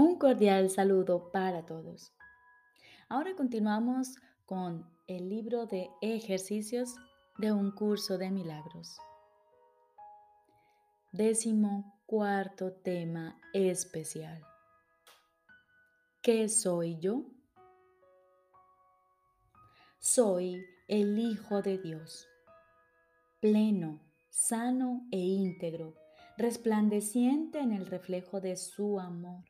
Un cordial saludo para todos. Ahora continuamos con el libro de ejercicios de un curso de milagros. Décimo cuarto tema especial. ¿Qué soy yo? Soy el Hijo de Dios, pleno, sano e íntegro, resplandeciente en el reflejo de su amor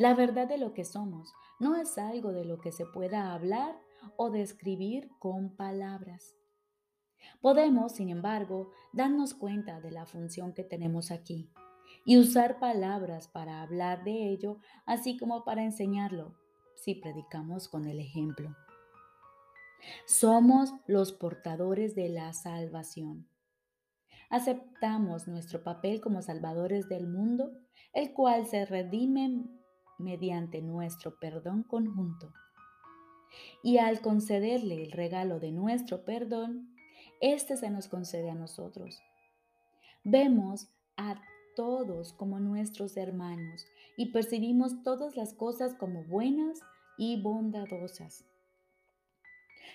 La verdad de lo que somos no es algo de lo que se pueda hablar o describir con palabras. Podemos, sin embargo, darnos cuenta de la función que tenemos aquí y usar palabras para hablar de ello, así como para enseñarlo, si predicamos con el ejemplo. Somos los portadores de la salvación. Aceptamos nuestro papel como salvadores del mundo, el cual se redime mediante nuestro perdón conjunto. Y al concederle el regalo de nuestro perdón, éste se nos concede a nosotros. Vemos a todos como nuestros hermanos y percibimos todas las cosas como buenas y bondadosas.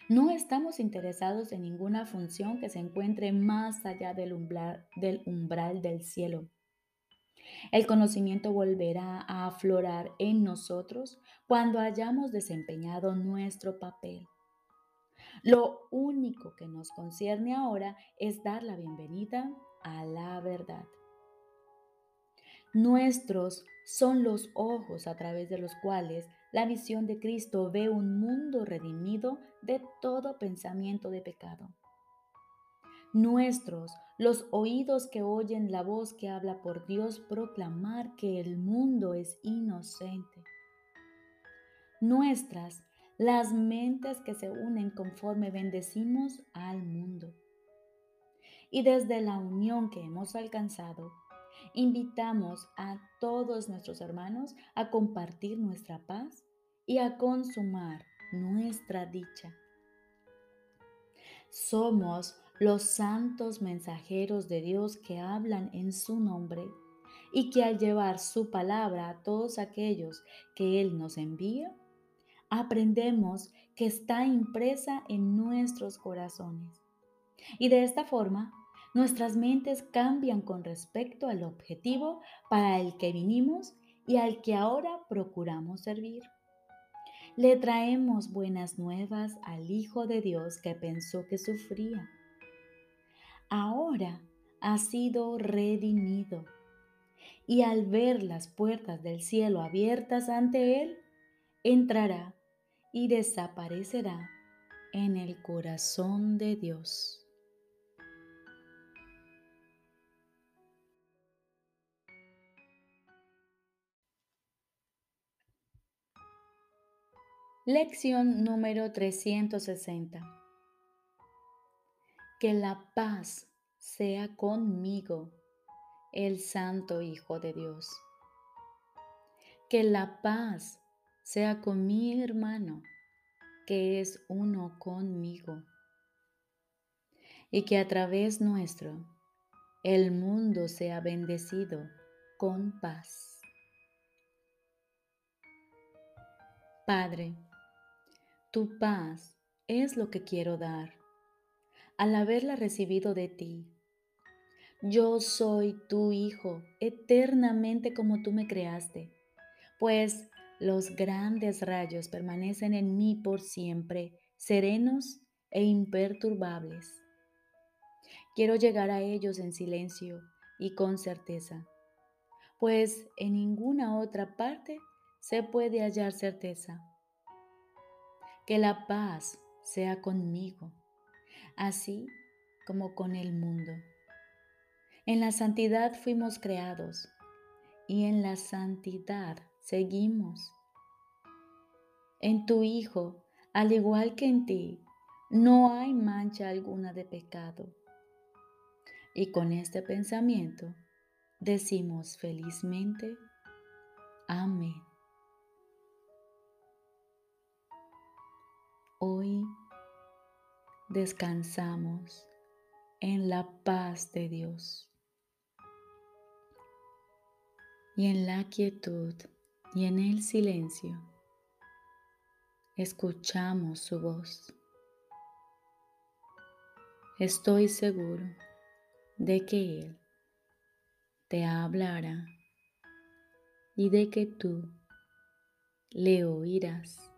No estamos interesados en ninguna función que se encuentre más allá del umbral del, umbral del cielo. El conocimiento volverá a aflorar en nosotros cuando hayamos desempeñado nuestro papel. Lo único que nos concierne ahora es dar la bienvenida a la verdad. Nuestros son los ojos a través de los cuales la visión de Cristo ve un mundo redimido de todo pensamiento de pecado. Nuestros los oídos que oyen la voz que habla por Dios proclamar que el mundo es inocente. Nuestras, las mentes que se unen conforme bendecimos al mundo. Y desde la unión que hemos alcanzado, invitamos a todos nuestros hermanos a compartir nuestra paz y a consumar nuestra dicha. Somos los santos mensajeros de Dios que hablan en su nombre y que al llevar su palabra a todos aquellos que Él nos envía, aprendemos que está impresa en nuestros corazones. Y de esta forma, nuestras mentes cambian con respecto al objetivo para el que vinimos y al que ahora procuramos servir. Le traemos buenas nuevas al Hijo de Dios que pensó que sufría ahora ha sido redimido. Y al ver las puertas del cielo abiertas ante él, entrará y desaparecerá en el corazón de Dios. Lección número 360 que la paz sea conmigo, el Santo Hijo de Dios. Que la paz sea con mi hermano, que es uno conmigo. Y que a través nuestro el mundo sea bendecido con paz. Padre, tu paz es lo que quiero dar al haberla recibido de ti. Yo soy tu Hijo eternamente como tú me creaste, pues Los grandes rayos permanecen en mí por siempre, serenos e imperturbables. Quiero llegar a ellos en silencio y con certeza, pues en ninguna otra parte se puede hallar certeza. Que la paz sea conmigo, así como con el mundo. En la santidad fuimos creados y en la santidad seguimos. En tu Hijo, al igual que en ti, no hay mancha alguna de pecado. Y con este pensamiento decimos felizmente, amén. Hoy descansamos en la paz de Dios y en la quietud y en el silencio escuchamos su voz. Estoy seguro de que Él te hablará y de que tú le oirás.